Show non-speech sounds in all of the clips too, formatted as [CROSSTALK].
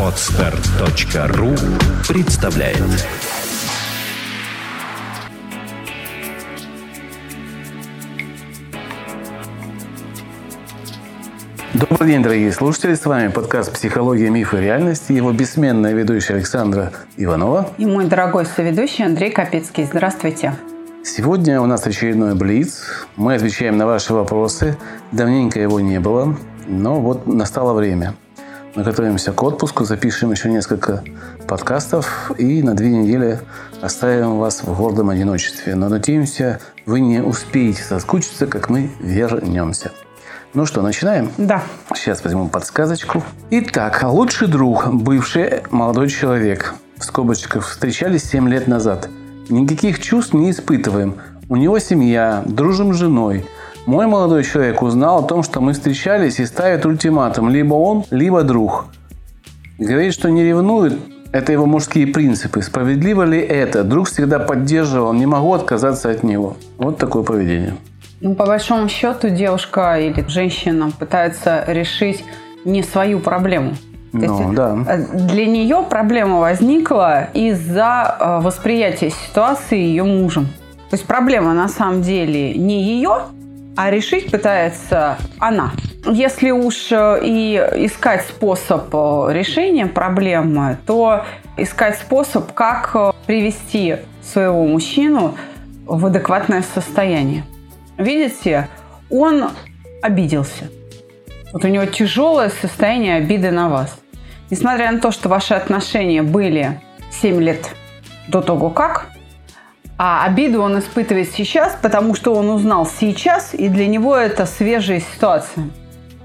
Отстар.ру представляет Добрый день, дорогие слушатели. С вами подкаст «Психология, мифы и реальности». Его бессменная ведущая Александра Иванова. И мой дорогой соведущий Андрей Капецкий. Здравствуйте. Сегодня у нас очередной Блиц. Мы отвечаем на ваши вопросы. Давненько его не было, но вот настало время. Мы готовимся к отпуску, запишем еще несколько подкастов и на две недели оставим вас в гордом одиночестве. Но надеемся, вы не успеете соскучиться, как мы вернемся. Ну что, начинаем? Да. Сейчас возьму подсказочку. Итак, лучший друг, бывший молодой человек. В скобочках встречались 7 лет назад. Никаких чувств не испытываем. У него семья, дружим с женой. Мой молодой человек узнал о том, что мы встречались и ставит ультиматум. Либо он, либо друг. Говорит, что не ревнует. Это его мужские принципы. Справедливо ли это? Друг всегда поддерживал. Не могу отказаться от него. Вот такое поведение. Ну, по большому счету, девушка или женщина пытается решить не свою проблему. То ну, есть, да. Э, для нее проблема возникла из-за э, восприятия ситуации ее мужем. То есть проблема на самом деле не ее, а решить пытается она. Если уж э, и искать способ решения проблемы, то искать способ, как привести своего мужчину в адекватное состояние. Видите, он обиделся. Вот у него тяжелое состояние обиды на вас. Несмотря на то, что ваши отношения были 7 лет до того как, а обиду он испытывает сейчас, потому что он узнал сейчас, и для него это свежая ситуация.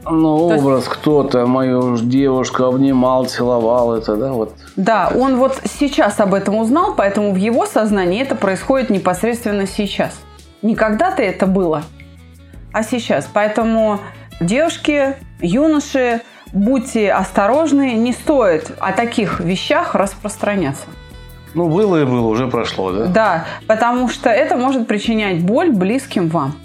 Ну, То образ есть... кто-то, мою девушку обнимал, целовал это, да, вот. Да, он вот сейчас об этом узнал, поэтому в его сознании это происходит непосредственно сейчас. Не когда-то это было, а сейчас. Поэтому девушки, юноши, будьте осторожны, не стоит о таких вещах распространяться. Ну, было и было, уже прошло, да? Да, потому что это может причинять боль близким вам.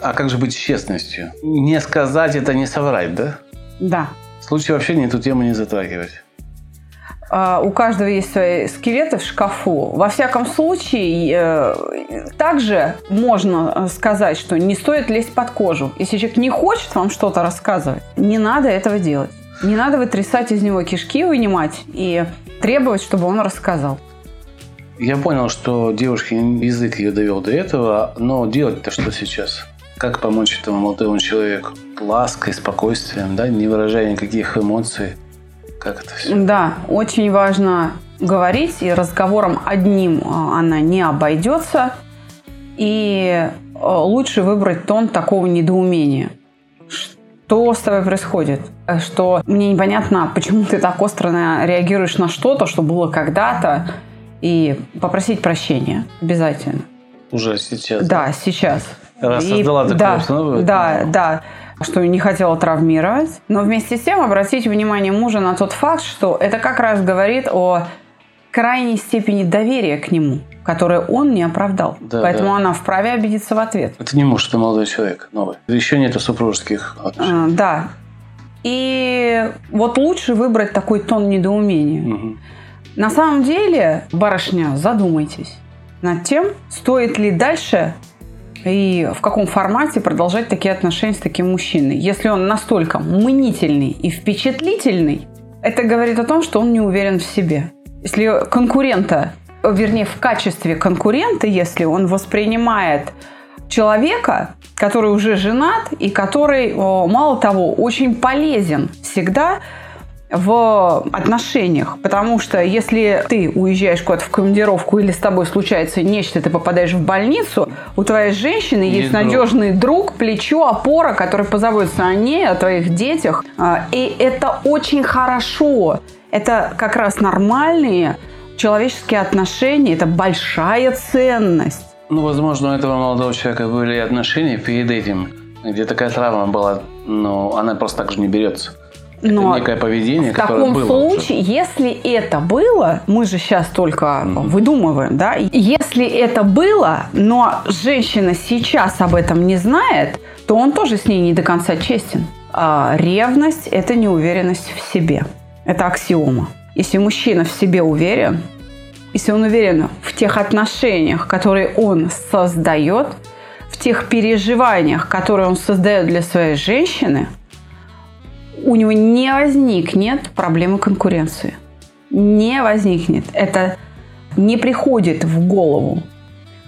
А как же быть с честностью? Не сказать это, не соврать, да? Да. В случае вообще не эту тему не затрагивать. А, у каждого есть свои скелеты в шкафу. Во всяком случае, э, также можно э, сказать, что не стоит лезть под кожу. Если человек не хочет вам что-то рассказывать, не надо этого делать. Не надо вытрясать из него кишки, вынимать и требовать, чтобы он рассказал. Я понял, что девушке язык ее довел до этого, но делать-то что сейчас? Как помочь этому молодому человеку? Лаской, спокойствием, да, не выражая никаких эмоций – как это все? Да, очень важно говорить, и разговором одним а, она не обойдется. И а, лучше выбрать тон такого недоумения. Что с тобой происходит? Что мне непонятно, почему ты так остро реагируешь на что-то, что было когда-то, и попросить прощения обязательно. Уже сейчас? Да, сейчас. Раз и, создала такую да, обстановку? Да, да что не хотела травмировать. Но вместе с тем обратить внимание мужа на тот факт, что это как раз говорит о крайней степени доверия к нему, которое он не оправдал. Да, Поэтому да. она вправе обидеться в ответ. Это не муж, это молодой человек, новый. Еще нет супружеских отношений. А, да. И вот лучше выбрать такой тон недоумения. Угу. На самом деле, барышня, задумайтесь над тем, стоит ли дальше и в каком формате продолжать такие отношения с таким мужчиной. Если он настолько мнительный и впечатлительный, это говорит о том, что он не уверен в себе. Если конкурента, вернее, в качестве конкурента, если он воспринимает человека, который уже женат и который, мало того, очень полезен всегда в отношениях. Потому что если ты уезжаешь куда-то в командировку или с тобой случается нечто, ты попадаешь в больницу, у твоей женщины есть, есть надежный друг, плечо, опора, который позаботится о ней, о твоих детях. А, и это очень хорошо. Это как раз нормальные человеческие отношения. Это большая ценность. Ну, возможно, у этого молодого человека были отношения перед этим, где такая травма была, но она просто так же не берется. Но это некое поведение, в таком было случае, уже. если это было, мы же сейчас только mm-hmm. выдумываем, да, если это было, но женщина сейчас об этом не знает, то он тоже с ней не до конца честен. А ревность – это неуверенность в себе. Это аксиома. Если мужчина в себе уверен, если он уверен в тех отношениях, которые он создает, в тех переживаниях, которые он создает для своей женщины, у него не возникнет проблемы конкуренции. Не возникнет. Это не приходит в голову.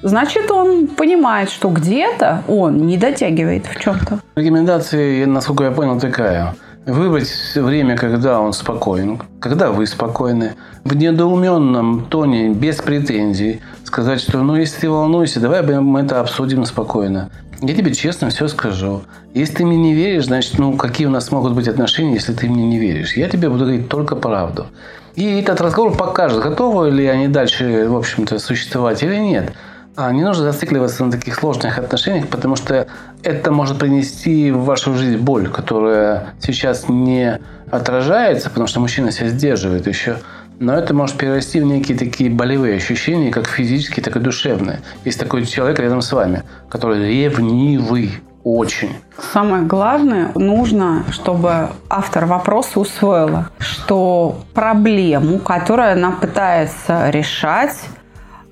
Значит, он понимает, что где-то он не дотягивает в чем-то. Рекомендация, насколько я понял, такая. Выбрать время, когда он спокоен, когда вы спокойны. В недоуменном тоне, без претензий. Сказать, что ну если ты волнуешься, давай мы это обсудим спокойно. Я тебе честно все скажу. Если ты мне не веришь, значит, ну какие у нас могут быть отношения, если ты мне не веришь? Я тебе буду говорить только правду. И этот разговор покажет, готовы ли они дальше, в общем-то, существовать или нет. А не нужно зацикливаться на таких сложных отношениях, потому что это может принести в вашу жизнь боль, которая сейчас не отражается, потому что мужчина себя сдерживает еще. Но это может перерасти в некие такие болевые ощущения, как физические, так и душевные. Есть такой человек рядом с вами, который ревнивый очень. Самое главное, нужно, чтобы автор вопроса усвоила, что проблему, которую она пытается решать,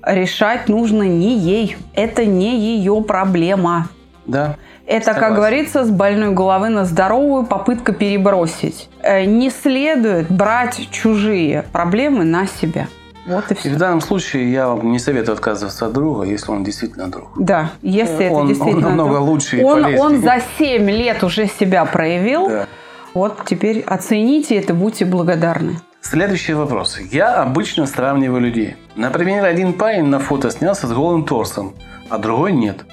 решать нужно не ей. Это не ее проблема. Да. Это, Согласен. как говорится, с больной головы на здоровую попытка перебросить. Э, не следует брать чужие проблемы на себя. Вот и все. И в данном случае я вам не советую отказываться от друга, если он действительно друг. Да, если это он, действительно Он намного друг. лучше и он, полезнее. Он за 7 лет уже себя проявил. Да. Вот теперь оцените это, будьте благодарны. Следующий вопрос. Я обычно сравниваю людей. Например, один парень на фото снялся с голым торсом, а другой нет.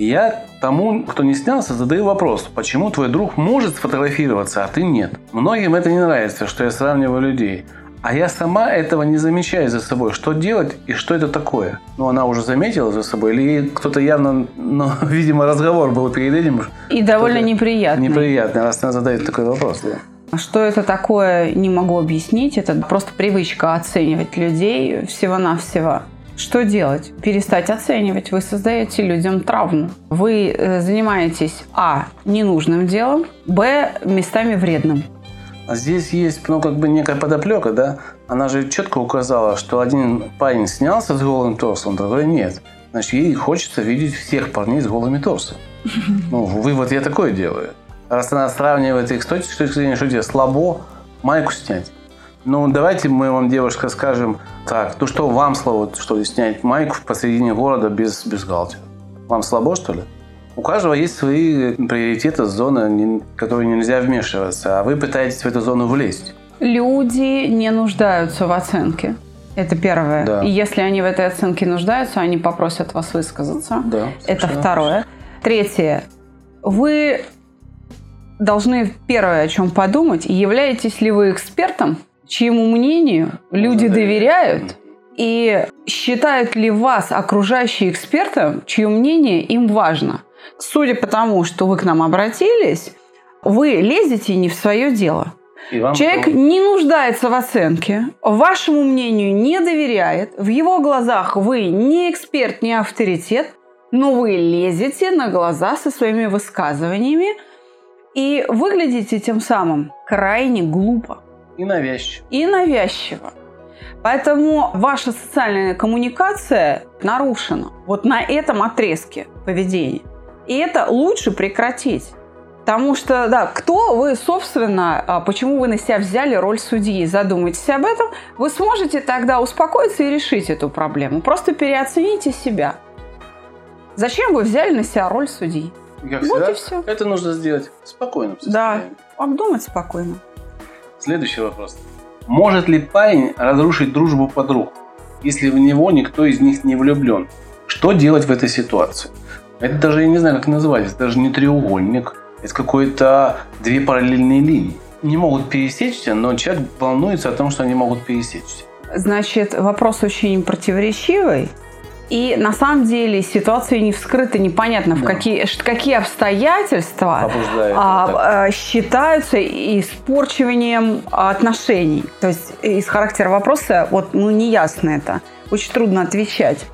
И я тому, кто не снялся, задаю вопрос, почему твой друг может сфотографироваться, а ты нет. Многим это не нравится, что я сравниваю людей. А я сама этого не замечаю за собой. Что делать и что это такое? Ну, она уже заметила за собой, или кто-то явно, ну, [LAUGHS] видимо, разговор был перед этим. И довольно неприятный. Неприятный, раз она задает такой вопрос, да. Что это такое, не могу объяснить. Это просто привычка оценивать людей всего-навсего. Что делать? Перестать оценивать. Вы создаете людям травму. Вы э, занимаетесь, а, ненужным делом, б, местами вредным. А здесь есть, ну, как бы некая подоплека, да? Она же четко указала, что один парень снялся с голым торсом, другой нет. Значит, ей хочется видеть всех парней с голыми торсами. [LAUGHS] Ну, вывод я такой делаю. Раз она сравнивает их с точки зрения, что тебе слабо майку снять. Ну, давайте мы вам, девушка, скажем так, ну что, вам слабо, что ли, снять майку посредине города без бюстгальтера? Вам слабо, что ли? У каждого есть свои приоритеты, зоны, в которые нельзя вмешиваться, а вы пытаетесь в эту зону влезть. Люди не нуждаются в оценке. Это первое. Да. И если они в этой оценке нуждаются, они попросят вас высказаться. Да, Это второе. Третье. Вы должны первое о чем подумать, являетесь ли вы экспертом, чьему мнению люди доверяют, и считают ли вас окружающие экспертом, чье мнение им важно. Судя по тому, что вы к нам обратились, вы лезете не в свое дело. Человек то... не нуждается в оценке, вашему мнению не доверяет, в его глазах вы не эксперт, не авторитет, но вы лезете на глаза со своими высказываниями и выглядите тем самым крайне глупо. И навязчиво. И навязчиво. Поэтому ваша социальная коммуникация нарушена вот на этом отрезке поведения. И это лучше прекратить. Потому что, да, кто вы, собственно, а, почему вы на себя взяли роль судьи, задумайтесь об этом, вы сможете тогда успокоиться и решить эту проблему. Просто переоцените себя. Зачем вы взяли на себя роль судьи? Как вот всегда, и все. Это нужно сделать спокойно. Да, обдумать спокойно. Следующий вопрос. Может ли парень разрушить дружбу подруг, если в него никто из них не влюблен? Что делать в этой ситуации? Это даже, я не знаю, как назвать, это даже не треугольник, это какой-то две параллельные линии. Не могут пересечься, но человек волнуется о том, что они могут пересечься. Значит, вопрос очень противоречивый. И на самом деле ситуация не вскрыта, непонятно, да. в какие, какие обстоятельства а, а, считаются испорчиванием отношений. То есть из характера вопроса вот, ну, не ясно это. Очень трудно отвечать.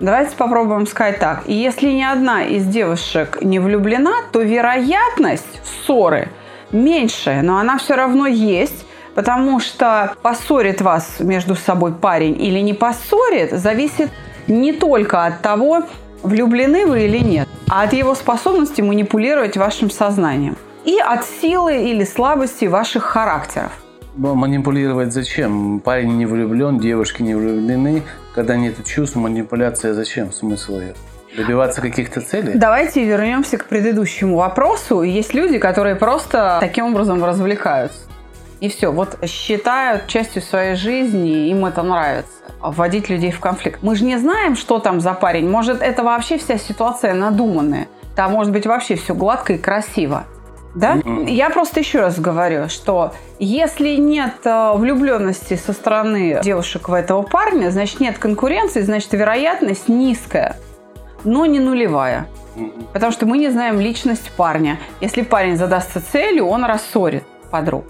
Давайте попробуем сказать так. Если ни одна из девушек не влюблена, то вероятность ссоры меньше, но она все равно есть, потому что поссорит вас между собой парень или не поссорит, зависит не только от того, влюблены вы или нет, а от его способности манипулировать вашим сознанием и от силы или слабости ваших характеров. Манипулировать зачем? Парень не влюблен, девушки не влюблены. Когда нет чувств, манипуляция зачем? Смысл ее? Добиваться каких-то целей? Давайте вернемся к предыдущему вопросу. Есть люди, которые просто таким образом развлекаются. И все, вот считают частью своей жизни, им это нравится вводить людей в конфликт. Мы же не знаем, что там за парень. Может, это вообще вся ситуация надуманная. Там может быть вообще все гладко и красиво. Да? Я просто еще раз говорю, что если нет э, влюбленности со стороны девушек в этого парня, значит нет конкуренции, значит вероятность низкая, но не нулевая. Потому что мы не знаем личность парня. Если парень задастся целью, он рассорит подруг.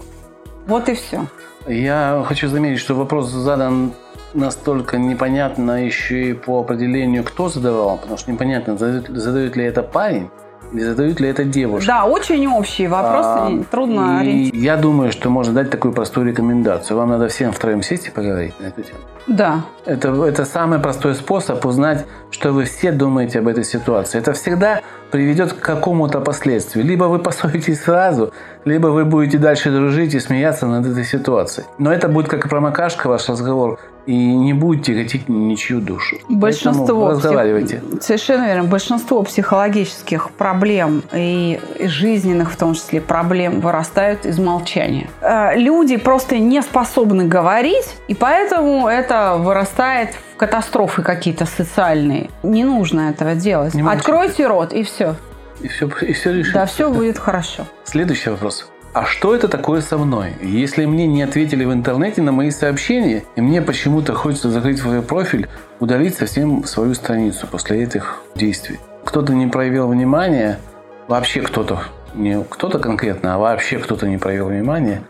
Вот и все. Я хочу заметить, что вопрос задан настолько непонятно еще и по определению, кто задавал, потому что непонятно, задает, задает ли это парень не задают ли это девушки? Да, очень общие вопросы, а, трудно ориентироваться. Я думаю, что можно дать такую простую рекомендацию. Вам надо всем втроем сесть и поговорить на эту тему. Да. Это, это самый простой способ узнать, что вы все думаете об этой ситуации. Это всегда приведет к какому-то последствию. Либо вы поссоритесь сразу, либо вы будете дальше дружить и смеяться над этой ситуацией. Но это будет как промокашка ваш разговор и не будете тяготить ничью душу. Большинство разговаривайте. Псих... Совершенно верно. Большинство психологических проблем и жизненных, в том числе, проблем вырастают из молчания. Э, люди просто не способны говорить, и поэтому это вырастает в катастрофы какие-то социальные. Не нужно этого делать. Откройте рот, и все. И все, и все решится. Да, все будет хорошо. Следующий вопрос. А что это такое со мной? Если мне не ответили в интернете на мои сообщения, и мне почему-то хочется закрыть свой профиль, удалить совсем свою страницу после этих действий. Кто-то не проявил внимания, вообще кто-то, не кто-то конкретно, а вообще кто-то не проявил внимания,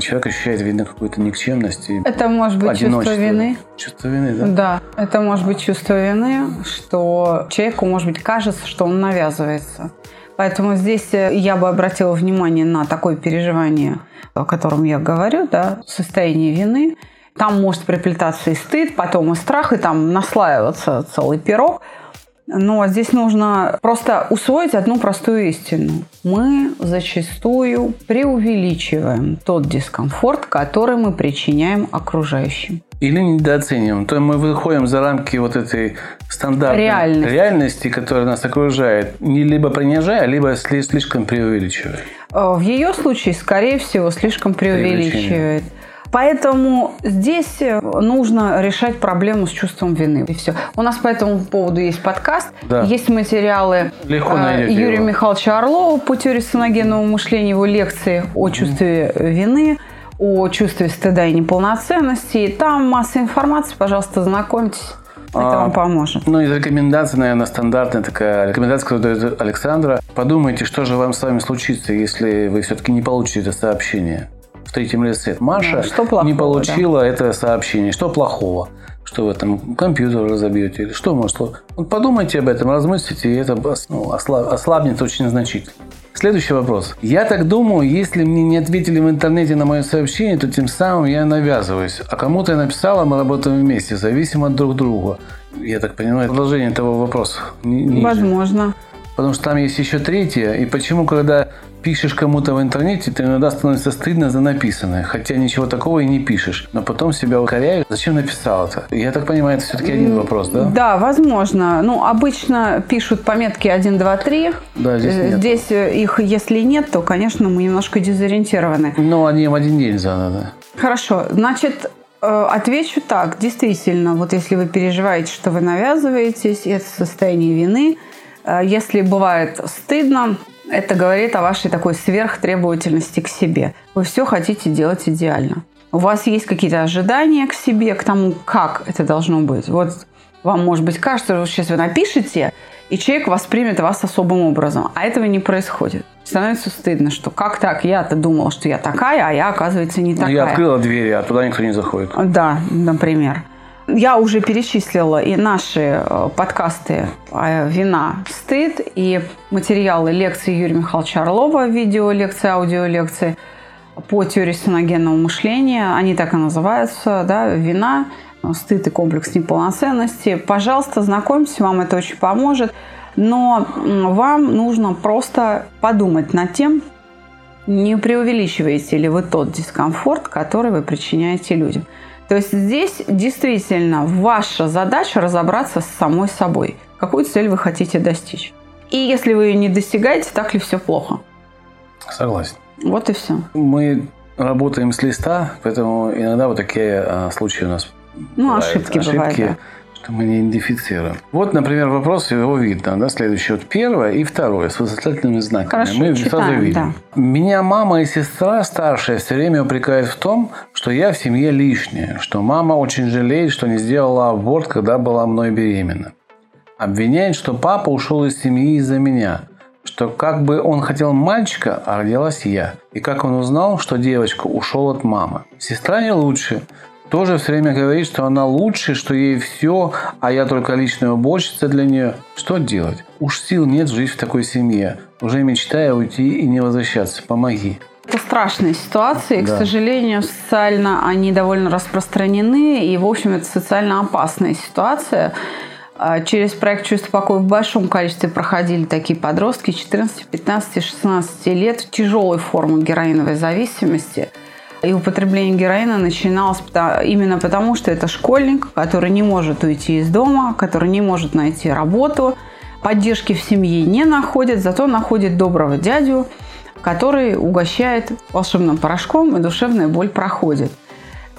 человек ощущает, видно, какую-то никчемность и Это может быть чувство вины. Чувство вины, да? Да, это может быть чувство вины, что человеку, может быть, кажется, что он навязывается. Поэтому здесь э, я бы обратила внимание на такое переживание, о котором я говорю, да, состояние вины. Там может приплетаться и стыд, потом и страх, и там наслаиваться целый пирог. Но здесь нужно просто усвоить одну простую истину. Мы зачастую преувеличиваем тот дискомфорт, который мы причиняем окружающим. Или недооцениваем. То мы выходим за рамки вот этой стандартной реальности, реальности которая нас окружает, не либо принижая, либо слишком преувеличивая. Э, в ее случае, скорее всего, слишком преувеличивает. Поэтому здесь э, нужно решать проблему с чувством вины. И все. У нас по этому поводу есть подкаст, да. есть материалы Легко э, Юрия его. Михайловича Орлова по теории саногенного мышления, его лекции о чувстве mm. вины о чувстве стыда и неполноценности. Там масса информации, пожалуйста, знакомьтесь. Это а, вам поможет. Ну, из рекомендаций, наверное, стандартная такая рекомендация, которую дает Александра. Подумайте, что же вам с вами случится, если вы все-таки не получите это сообщение в третьем лице. Маша да, что плохого, не получила да. это сообщение. Что плохого? Что вы там компьютер разобьете? Или что может? Вот подумайте об этом, размыслите, и это ну, ослабнет очень значительно. Следующий вопрос. Я так думаю, если мне не ответили в интернете на мое сообщение, то тем самым я навязываюсь. А кому-то я написала, мы работаем вместе, зависимо от друг друга. Я так понимаю, продолжение этого вопроса. Ниже. Возможно. Потому что там есть еще третье. И почему, когда пишешь кому-то в интернете, ты иногда становится стыдно за написанное, хотя ничего такого и не пишешь. Но потом себя укоряешь, зачем написал это? Я так понимаю, это все-таки один вопрос, да? Да, возможно. Ну, обычно пишут пометки 1, 2, 3. Да, здесь нет. Здесь э, их, если нет, то, конечно, мы немножко дезориентированы. Ну, они в один день заданы. Хорошо. Значит, э, Отвечу так. Действительно, вот если вы переживаете, что вы навязываетесь, это состояние вины. Э, если бывает стыдно, это говорит о вашей такой сверхтребовательности к себе. Вы все хотите делать идеально. У вас есть какие-то ожидания к себе, к тому, как это должно быть. Вот вам, может быть, кажется, что сейчас вы напишете, и человек воспримет вас особым образом. А этого не происходит. Становится стыдно, что как так? Я-то думала, что я такая, а я, оказывается, не такая. Ну, я открыла двери, а туда никто не заходит. Да, например. Я уже перечислила и наши э, подкасты «Вина. Стыд» и материалы лекции Юрия Михайловича Орлова, видео лекции, аудио лекции по теории сценогенного мышления. Они так и называются, да, «Вина», «Стыд» и «Комплекс неполноценности». Пожалуйста, знакомьтесь, вам это очень поможет. Но вам нужно просто подумать над тем, не преувеличиваете ли вы тот дискомфорт, который вы причиняете людям. То есть здесь действительно ваша задача разобраться с самой собой. Какую цель вы хотите достичь. И если вы ее не достигаете, так ли все плохо? Согласен. Вот и все. Мы работаем с листа, поэтому иногда вот такие а, случаи у нас ну, бывают. ошибки, ошибки бывают. Да мы не идентифицируем. Вот, например, вопрос, его видно, да, следующий. Вот первое и второе с восклицательными знаками. Хорошо, мы читаем, сразу видим. Да. Меня мама и сестра старшая все время упрекают в том, что я в семье лишняя, что мама очень жалеет, что не сделала аборт, когда была мной беременна. Обвиняет, что папа ушел из семьи из-за меня, что как бы он хотел мальчика, а родилась я. И как он узнал, что девочка ушел от мамы. Сестра не лучше тоже все время говорит, что она лучше, что ей все, а я только личная уборщица для нее. Что делать? Уж сил нет жить в такой семье. Уже мечтая уйти и не возвращаться. Помоги. Это страшные ситуации. Да. К сожалению, социально они довольно распространены. И, в общем, это социально опасная ситуация. А, через проект «Чувство покоя» в большом количестве проходили такие подростки 14, 15, 16 лет в тяжелой форме героиновой зависимости – и употребление героина начиналось именно потому, что это школьник, который не может уйти из дома, который не может найти работу, поддержки в семье не находит, зато находит доброго дядю, который угощает волшебным порошком, и душевная боль проходит.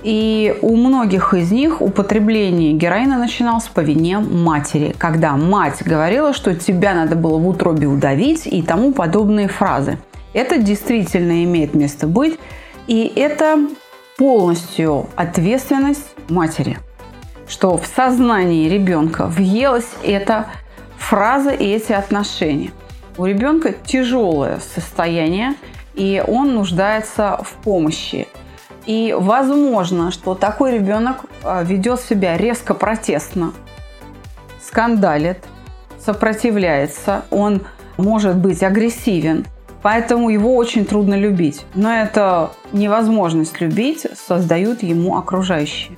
И у многих из них употребление героина начиналось по вине матери, когда мать говорила, что тебя надо было в утробе удавить и тому подобные фразы. Это действительно имеет место быть. И это полностью ответственность матери, что в сознании ребенка въелась эта фраза и эти отношения. У ребенка тяжелое состояние, и он нуждается в помощи. И возможно, что такой ребенок а, ведет себя резко протестно, скандалит, сопротивляется, он может быть агрессивен – Поэтому его очень трудно любить. Но это невозможность любить создают ему окружающие.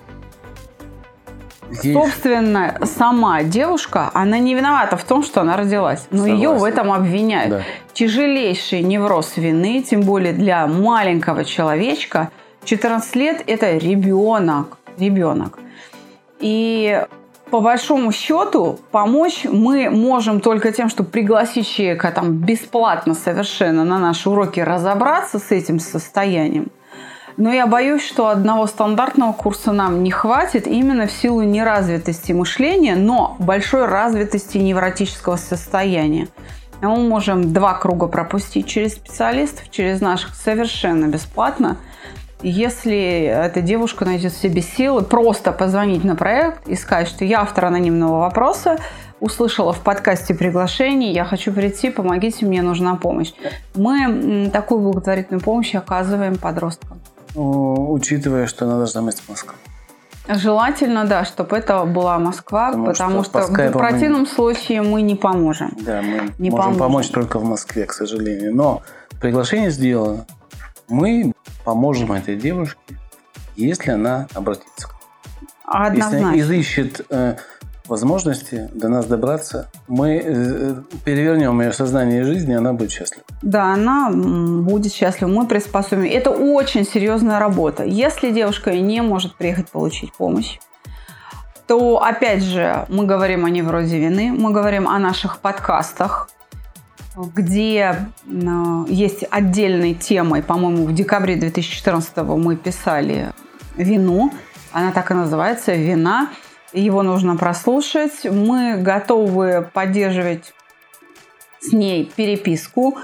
Есть. Собственно, сама девушка, она не виновата в том, что она родилась. Но Согласен. ее в этом обвиняют. Да. Тяжелейший невроз вины, тем более для маленького человечка. 14 лет – это ребенок. Ребенок. И по большому счету помочь мы можем только тем, что пригласить человека там бесплатно совершенно на наши уроки разобраться с этим состоянием. Но я боюсь, что одного стандартного курса нам не хватит именно в силу неразвитости мышления, но большой развитости невротического состояния. Мы можем два круга пропустить через специалистов, через наших совершенно бесплатно – если эта девушка найдет в себе силы, просто позвонить на проект и сказать, что я автор анонимного вопроса, услышала в подкасте приглашение, я хочу прийти, помогите, мне нужна помощь. Мы такую благотворительную помощь оказываем подросткам. Учитывая, что она должна быть Москва. Желательно, да, чтобы это была Москва, потому, потому что, что в противном мы... случае мы не поможем. Да, мы не можем поможем. помочь только в Москве, к сожалению. Но приглашение сделано. Мы поможем этой девушке, если она обратится к нам. Однозначно. Если она изыщет э, возможности до нас добраться, мы э, перевернем ее сознание и жизнь, и она будет счастлива. Да, она будет счастлива. Мы приспособим. Это очень серьезная работа. Если девушка не может приехать получить помощь, то, опять же, мы говорим о неврозе вины, мы говорим о наших подкастах, где э, есть отдельной темой, по-моему, в декабре 2014 мы писали вину, она так и называется, вина. Его нужно прослушать. Мы готовы поддерживать с ней переписку.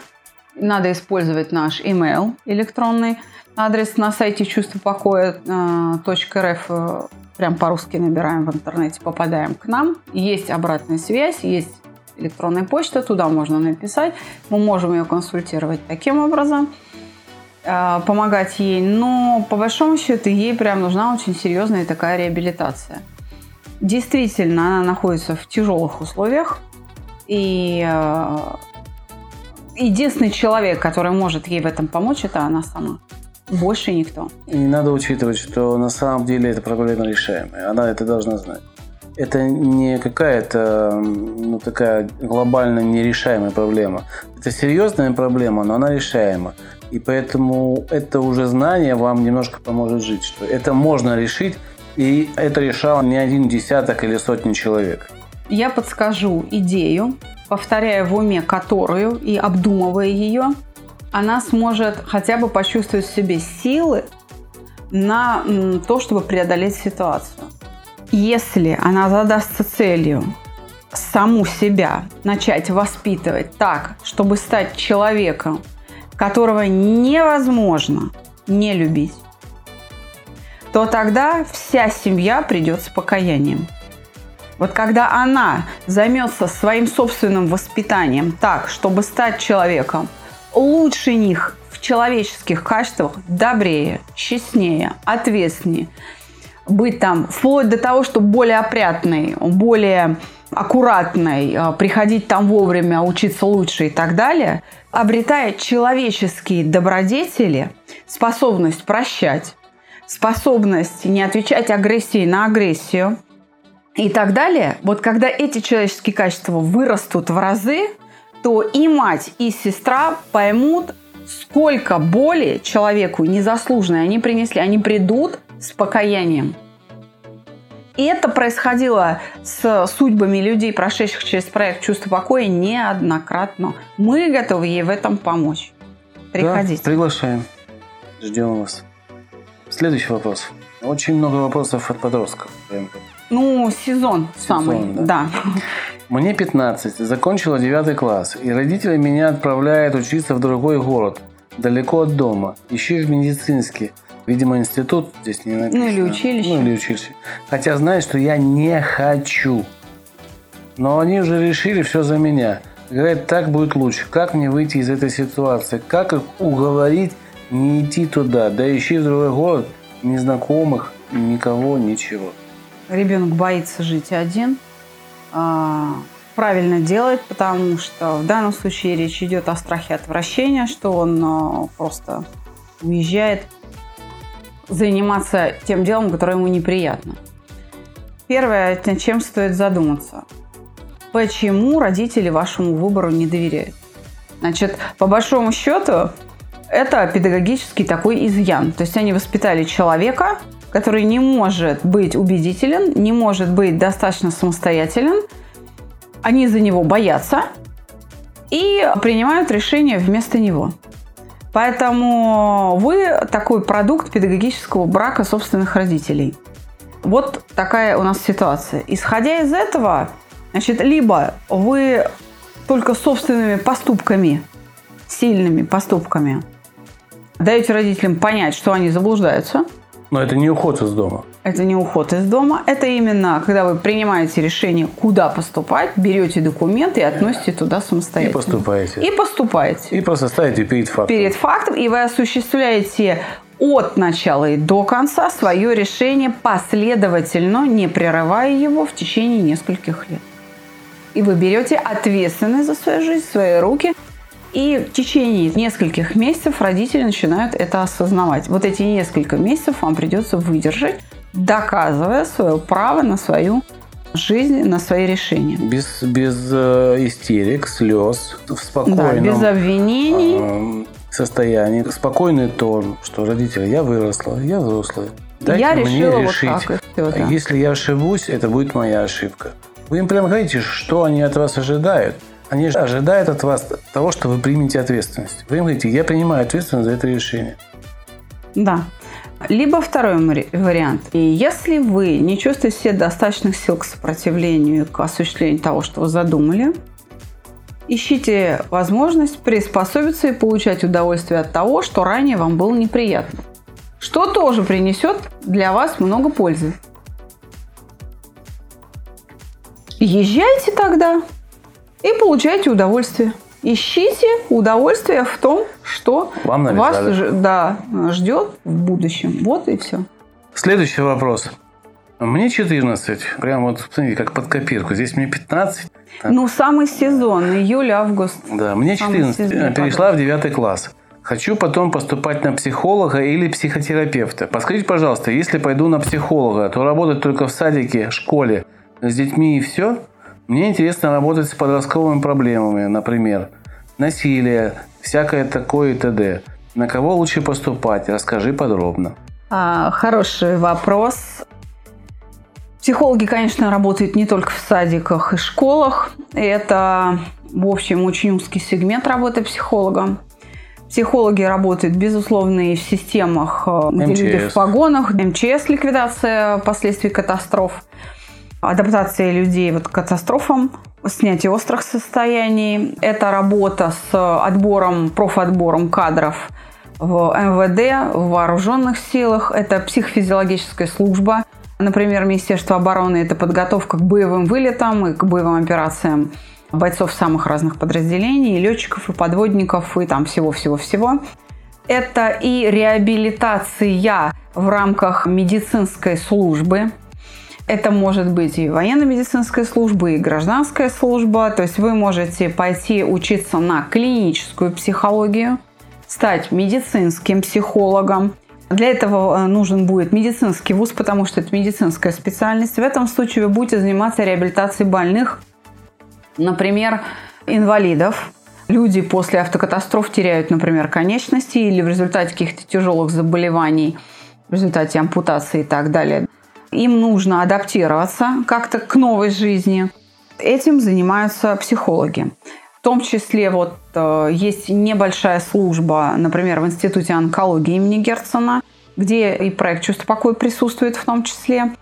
Надо использовать наш email электронный. Адрес на сайте чувство покоя .рф э, прям по-русски набираем в интернете, попадаем к нам. Есть обратная связь, есть электронная почта, туда можно написать. Мы можем ее консультировать таким образом, э, помогать ей. Но по большому счету ей прям нужна очень серьезная такая реабилитация. действительно она находится в тяжелых условиях, и э, единственный человек, который может ей в этом помочь, это она сама. Больше никто. И надо учитывать, что на самом деле эта проблема решаемая. Она это должна знать. Это не какая-то ну, такая глобально нерешаемая проблема. Это серьезная проблема, но она решаема. И поэтому это уже знание вам немножко поможет жить. Что это можно решить, и это решало не один десяток или сотни человек. Я подскажу идею, повторяя в уме которую и обдумывая ее, она сможет хотя бы почувствовать в себе силы на то, чтобы преодолеть ситуацию. Если она задастся целью саму себя начать воспитывать так, чтобы стать человеком, которого невозможно не любить, то тогда вся семья придет с покаянием. Вот когда она займется своим собственным воспитанием так, чтобы стать человеком лучше них в человеческих качествах, добрее, честнее, ответственнее, быть там вплоть до того, что более опрятный, более аккуратной, а, приходить там вовремя, учиться лучше и так далее, обретая человеческие добродетели, способность прощать, способность не отвечать агрессией на агрессию и так далее, вот когда эти человеческие качества вырастут в разы, то и мать, и сестра поймут, сколько боли человеку незаслуженной они принесли. Они придут с покаянием. И это происходило с судьбами людей, прошедших через проект «Чувство покоя» неоднократно. Мы готовы ей в этом помочь. Приходите. Да, приглашаем. Ждем вас. Следующий вопрос. Очень много вопросов от подростков. Ну, сезон, сезон самый, да. да. Мне 15, закончила 9 класс, и родители меня отправляют учиться в другой город, далеко от дома, еще и в медицинский. Видимо, институт здесь не написано. Ну или училище. Ну или училище. Хотя знают, что я не хочу. Но они уже решили все за меня. Говорят, так будет лучше. Как мне выйти из этой ситуации? Как их уговорить не идти туда? Да еще в другой город, незнакомых, никого, ничего. Ребенок боится жить один. А, правильно делает, потому что в данном случае речь идет о страхе отвращения, что он а, просто уезжает заниматься тем делом, которое ему неприятно. Первое, над чем стоит задуматься. Почему родители вашему выбору не доверяют? Значит, по большому счету, это педагогический такой изъян. То есть они воспитали человека, который не может быть убедителен, не может быть достаточно самостоятелен. Они за него боятся и принимают решения вместо него. Поэтому вы такой продукт педагогического брака собственных родителей. Вот такая у нас ситуация. Исходя из этого, значит, либо вы только собственными поступками, сильными поступками, даете родителям понять, что они заблуждаются – но это не уход из дома. Это не уход из дома. Это именно, когда вы принимаете решение, куда поступать, берете документы и относите туда самостоятельно. И поступаете. И поступаете. И просто ставите перед фактом. Перед фактом. И вы осуществляете от начала и до конца свое решение последовательно, не прерывая его в течение нескольких лет. И вы берете ответственность за свою жизнь в свои руки – и в течение нескольких месяцев родители начинают это осознавать. Вот эти несколько месяцев вам придется выдержать, доказывая свое право на свою жизнь, на свои решения. Без, без э, истерик, слез, в спокойном... Да, без обвинений. Э, состоянии, спокойный тон, что родители, я выросла, я взрослая. Дайте я мне решила решить. Вот так, все, да. Если я ошибусь, это будет моя ошибка. Вы им прямо говорите, что они от вас ожидают. Они ожидают от вас того, что вы примете ответственность. Вы им говорите, я принимаю ответственность за это решение. Да. Либо второй вариант. И если вы не чувствуете себе достаточных сил к сопротивлению, к осуществлению того, что вы задумали, ищите возможность приспособиться и получать удовольствие от того, что ранее вам было неприятно. Что тоже принесет для вас много пользы. Езжайте тогда и получайте удовольствие. Ищите удовольствие в том, что Вам вас да, ждет в будущем. Вот и все. Следующий вопрос. Мне 14. Прям вот, смотрите, как под копирку. Здесь мне 15. Так. Ну, самый сезон, июль-август. Да, мне 14. Перешла в 9 класс. Хочу потом поступать на психолога или психотерапевта. Подскажите, пожалуйста, если пойду на психолога, то работать только в садике, школе с детьми и все? Мне интересно работать с подростковыми проблемами, например, насилие, всякое такое и т.д. На кого лучше поступать? Расскажи подробно. А, хороший вопрос. Психологи, конечно, работают не только в садиках и школах. Это, в общем, очень узкий сегмент работы психолога. Психологи работают, безусловно, и в системах, э, где МЧС. люди в погонах, МЧС, ликвидация последствий катастроф, адаптация людей вот к катастрофам, снятие острых состояний. Это работа с отбором, профотбором кадров в МВД, в вооруженных силах. Это психофизиологическая служба. Например, Министерство обороны – это подготовка к боевым вылетам и к боевым операциям бойцов самых разных подразделений, и летчиков, и подводников, и там всего-всего-всего. Это и реабилитация в рамках медицинской службы. Это может быть и военно-медицинская служба, и гражданская служба. То есть вы можете пойти учиться на клиническую психологию, стать медицинским психологом. Для этого э, нужен будет медицинский вуз, потому что это медицинская специальность. В этом случае вы будете заниматься реабилитацией больных Например, инвалидов. Люди после автокатастроф теряют, например, конечности или в результате каких-то тяжелых заболеваний, в результате ампутации и так далее. Им нужно адаптироваться как-то к новой жизни. Этим занимаются психологи. В том числе вот э, есть небольшая служба, например, в Институте онкологии имени Герцена, где и проект «Чувство покоя» присутствует в том числе.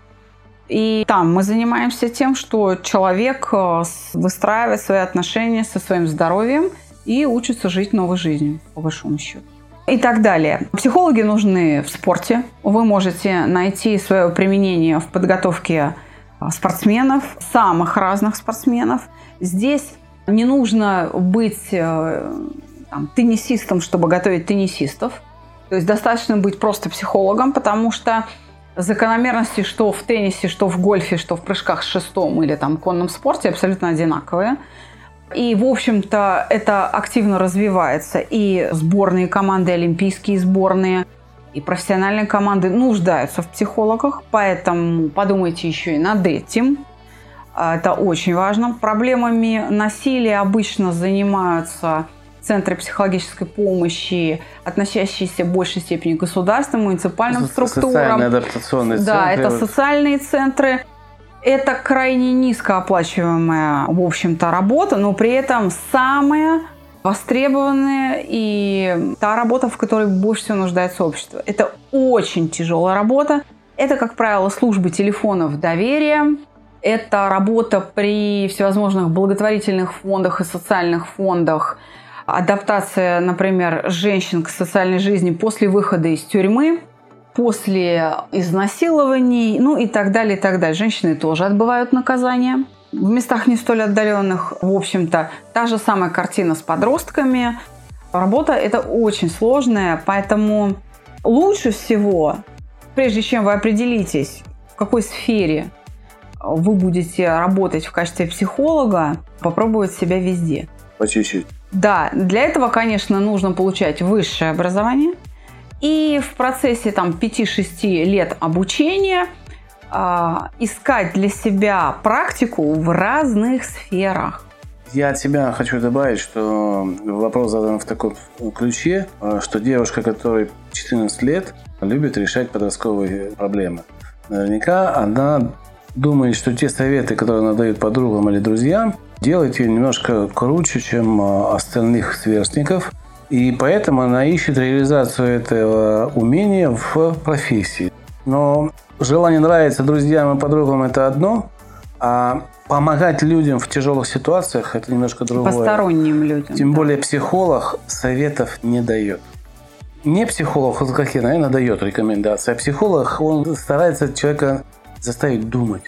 И там мы занимаемся тем, что человек э, выстраивает свои отношения со своим здоровьем и учится жить новой жизнью, по большому счету. И так далее. Психологи нужны в спорте. Вы можете найти свое применение в подготовке э, спортсменов, самых разных спортсменов. Здесь не нужно быть э, там, теннисистом, чтобы готовить теннисистов. То есть достаточно быть просто психологом, потому что закономерности, что в теннисе, что в гольфе, что в прыжках с шестом или там конном спорте абсолютно одинаковые. И, в общем-то, это активно развивается. И сборные команды, олимпийские сборные, и профессиональные команды нуждаются в психологах. Поэтому подумайте еще и над этим. Это очень важно. Проблемами насилия обычно занимаются центры психологической помощи, относящиеся в большей степени к государственным, муниципальным структурам. Социальные адаптационные да, центры. Да, это социальные центры. Это крайне низкооплачиваемая, в общем-то, работа, но при этом самая востребованная и та работа, в которой больше всего нуждается общество. Это очень тяжелая работа. Это, как правило, службы телефонов доверия, это работа при всевозможных благотворительных фондах и социальных фондах, адаптация, например, женщин к социальной жизни после выхода из тюрьмы, после изнасилований, ну и так далее, и так далее. Женщины тоже отбывают наказание. В местах не столь отдаленных, в общем-то, та же самая картина с подростками. Работа это очень сложная, поэтому лучше всего, прежде чем вы определитесь, в какой сфере вы будете работать в качестве психолога, попробовать себя везде. По чуть-чуть. Да, для этого, конечно, нужно получать высшее образование. И в процессе там, 5-6 лет обучения э, искать для себя практику в разных сферах. Я от себя хочу добавить, что вопрос задан в таком ключе, а, что девушка, которой 14 лет, любит решать подростковые проблемы. Наверняка она думает, что те советы, которые она дает подругам или друзьям, делает ее немножко круче, чем а, остальных сверстников. И поэтому она ищет реализацию этого умения в профессии. Но желание нравиться друзьям и подругам – это одно, а помогать людям в тяжелых ситуациях – это немножко другое. Посторонним людям. Тем да. более психолог советов не дает. Не психолог, вот как я, наверное, дает рекомендации, а психолог, он старается человека заставить думать.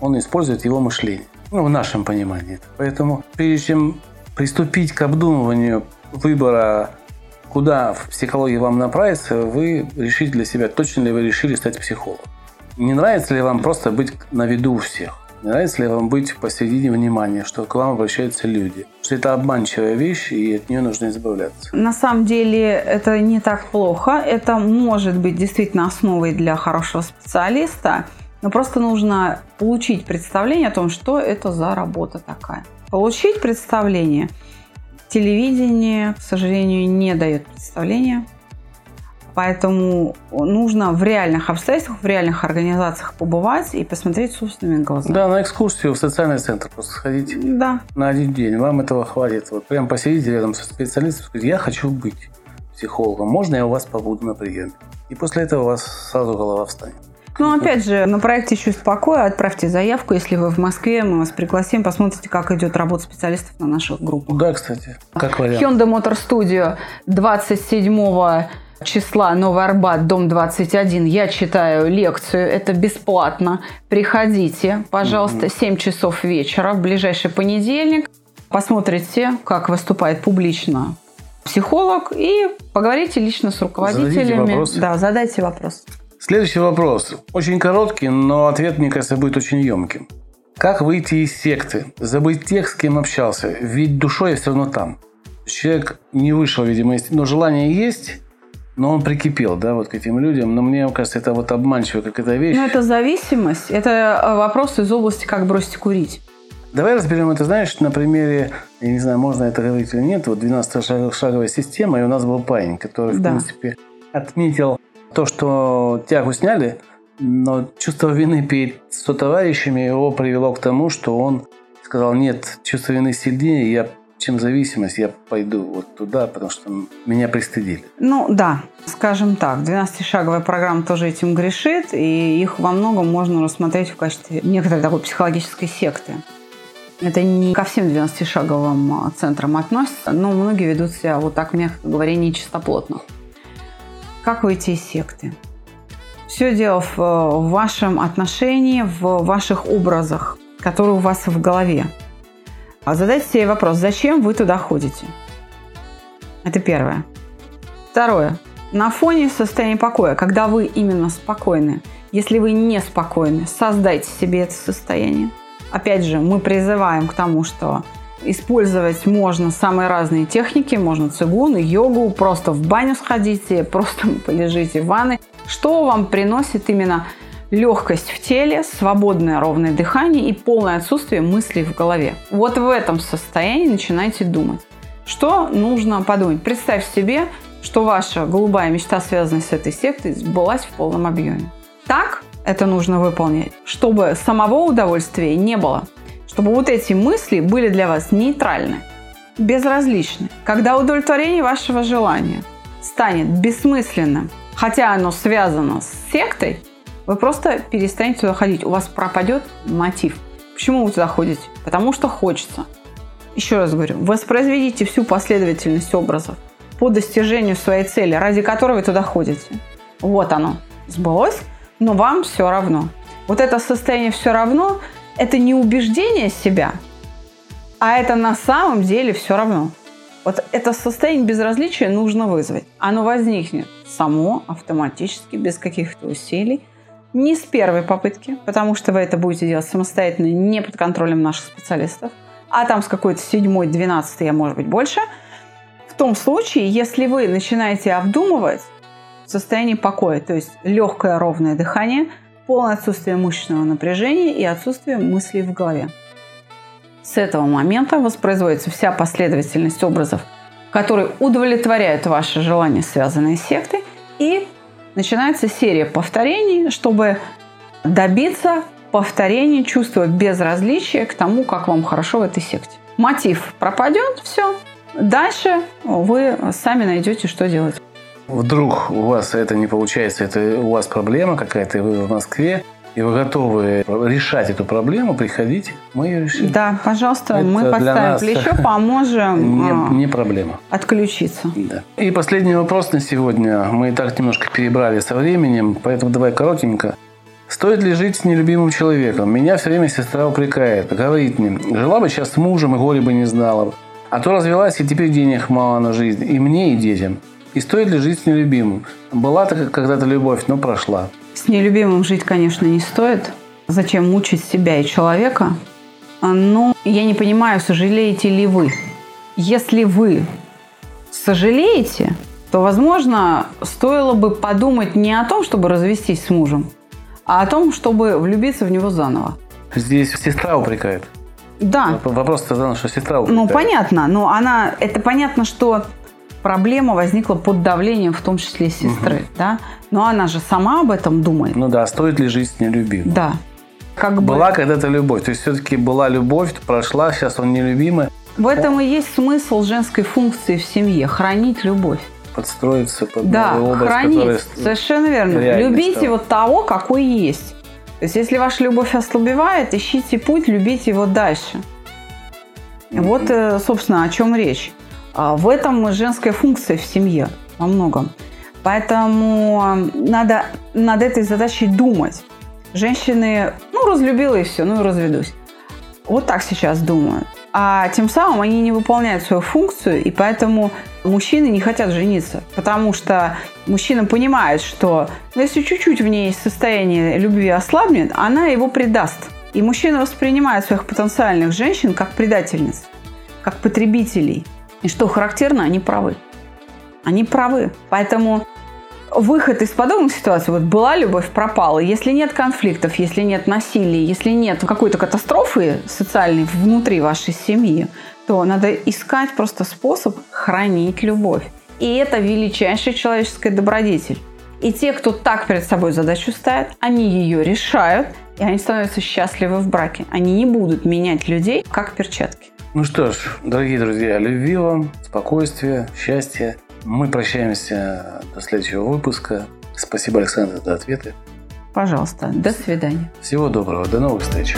Он использует его мышление. Ну, в нашем понимании. Поэтому, прежде чем приступить к обдумыванию выбора, куда в психологии вам направиться, вы решите для себя, точно ли вы решили стать психологом. Не нравится ли вам просто быть на виду у всех? Не нравится ли вам быть посередине внимания, что к вам обращаются люди? Что это обманчивая вещь, и от нее нужно избавляться. На самом деле это не так плохо. Это может быть действительно основой для хорошего специалиста. Но просто нужно получить представление о том, что это за работа такая. Получить представление. Телевидение, к сожалению, не дает представления Поэтому нужно в реальных обстоятельствах, в реальных организациях побывать и посмотреть собственными глазами. Да, на экскурсию в социальный центр просто сходить. Да. На один день. Вам этого хватит. Вот прям посидите рядом со специалистом, сказать, я хочу быть психологом. Можно я у вас побуду на приеме? И после этого у вас сразу голова встанет. Ну, опять же, на проекте «Чувство покоя» отправьте заявку, если вы в Москве, мы вас пригласим, посмотрите, как идет работа специалистов на наших группах. Да, кстати, как вариант. Hyundai Motor Studio 27 числа Новый Арбат, дом 21, я читаю лекцию, это бесплатно. Приходите, пожалуйста, 7 часов вечера в ближайший понедельник. Посмотрите, как выступает публично психолог и поговорите лично с руководителями. Зададите да, задайте вопрос. Следующий вопрос. Очень короткий, но ответ, мне кажется, будет очень емким. Как выйти из секты? Забыть тех, с кем общался. Ведь душой я все равно там. Человек не вышел, видимо, но желание есть, но он прикипел, да, вот к этим людям. Но мне кажется, это вот обманчиво, как эта вещь. Ну, это зависимость. Это э, вопрос из области, как бросить курить. Давай разберем это, знаешь, на примере, я не знзнаю, можно это говорить или нет, вот 12-шаговая система, и у нас был парень, который, в да. принципе, отметил то, что тягу сняли, но чувство вины перед сотоварищами его привело к тому, что он сказал, нет, чувство вины сильнее, я чем зависимость, я пойду вот туда, потому что меня пристыдили. Ну да, скажем так, 12-шаговая программа тоже этим грешит, и их во многом можно рассмотреть в качестве некоторой такой психологической секты. Это не ко всем 12-шаговым а, центрам относится, но многие ведут себя вот так, мягко говоря, нечистоплотно. Как выйти из секты? Все дело в, в вашем отношении, в ваших образах, которые у вас в голове. А задайте себе вопрос, зачем вы туда ходите? Это первое. Второе. На фоне состояния покоя, когда вы именно спокойны, если вы не спокойны, создайте себе это состояние. Опять же, мы призываем к тому, что использовать можно самые разные техники, можно цигун, йогу, просто в баню сходите, [LAUGHS] просто полежите в ванной. Что вам приносит именно легкость в теле, свободное ровное дыхание и полное отсутствие мыслей в голове. Вот в этом состоянии начинайте думать. Что нужно подумать? Представь себе, что ваша голубая мечта, связанная с этой сектой, сбылась в полном объеме. Так это нужно выполнять, чтобы самого удовольствия не было, чтобы вот эти мысли были для вас нейтральны, безразличны. Когда удовлетворение вашего желания станет бессмысленным, хотя оно связано с сектой, вы просто перестанете туда ходить. У вас пропадет мотив. Почему вы туда ходите? Потому что хочется. Еще раз говорю, воспроизведите всю последовательность образов по достижению своей цели, ради которой вы туда ходите. Вот оно, сбылось, но вам все равно. Вот это состояние все равно, это не убеждение себя, а это на самом деле все равно. Вот это состояние безразличия нужно вызвать. Оно возникнет само, автоматически, без каких-то усилий – не с первой попытки, потому что вы это будете делать самостоятельно, не под контролем наших специалистов, а там с какой-то седьмой, двенадцатой, а может быть больше. В том случае, если вы начинаете обдумывать в состоянии покоя, то есть легкое ровное дыхание, полное отсутствие мышечного напряжения и отсутствие мыслей в голове. С этого момента воспроизводится вся последовательность образов, которые удовлетворяют ваши желания, связанные с сектой, и начинается серия повторений, чтобы добиться повторения чувства безразличия к тому, как вам хорошо в этой секте. Мотив пропадет, все. Дальше вы сами найдете, что делать. Вдруг у вас это не получается, это у вас проблема какая-то, вы в Москве, и вы готовы решать эту проблему, приходите, мы ее решим. Да, пожалуйста, Это мы подставим плечо, [LAUGHS] поможем. Не, а, не проблема. Отключиться. Да. И последний вопрос на сегодня. Мы и так немножко перебрали со временем, поэтому давай коротенько. Стоит ли жить с нелюбимым человеком? Меня все время сестра упрекает. Говорит мне, жила бы сейчас с мужем и горе бы не знала. А то развелась, и теперь денег мало на жизнь. И мне, и детям. И стоит ли жить с нелюбимым? Была-то когда-то любовь, но прошла. С нелюбимым жить, конечно, не стоит. Зачем мучить себя и человека? Но я не понимаю, сожалеете ли вы. Если вы сожалеете, то, возможно, стоило бы подумать не о том, чтобы развестись с мужем, а о том, чтобы влюбиться в него заново. Здесь сестра упрекает. Да. Вопрос-то том, что сестра упрекает. Ну, понятно. Но она... Это понятно, что проблема возникла под давлением, в том числе сестры, угу. да? Но она же сама об этом думает. Ну да, стоит ли жить с нелюбимым? Да. Как была бы... когда-то любовь. То есть все-таки была любовь, прошла, сейчас он нелюбимый. В этом и есть смысл женской функции в семье – хранить любовь. Подстроиться под да, образ, хранить. который Совершенно верно. Любите стал. вот того, какой есть. То есть, если ваша любовь ослабевает, ищите путь, любите его дальше. Mm-hmm. Вот, э, собственно, о чем речь. А, в этом женская функция в семье во многом. Поэтому э, надо над этой задачей думать. Женщины, ну, разлюбила и все, ну и разведусь. Вот так сейчас думают. А тем самым они не выполняют свою функцию, и поэтому мужчины не хотят жениться. Потому что мужчина понимает, что ну, если чуть-чуть в ней состояние любви ослабнет, она его предаст. И мужчина воспринимает своих потенциальных женщин как предательниц, как потребителей. И что характерно, они правы. Они правы. Поэтому выход из подобных ситуаций, вот была любовь, пропала. Если нет конфликтов, если нет насилия, если нет какой-то катастрофы социальной внутри вашей семьи, то надо искать просто способ хранить любовь. И это величайшая человеческая добродетель. И те, кто так перед собой задачу ставит, они ее решают, и они становятся счастливы в браке. Они не будут менять людей, как перчатки. Ну что ж, дорогие друзья, любви вам, спокойствия, счастья мы прощаемся до следующего выпуска. Спасибо, Александр, за ответы. Пожалуйста, до свидания. Всего доброго, до новых встреч.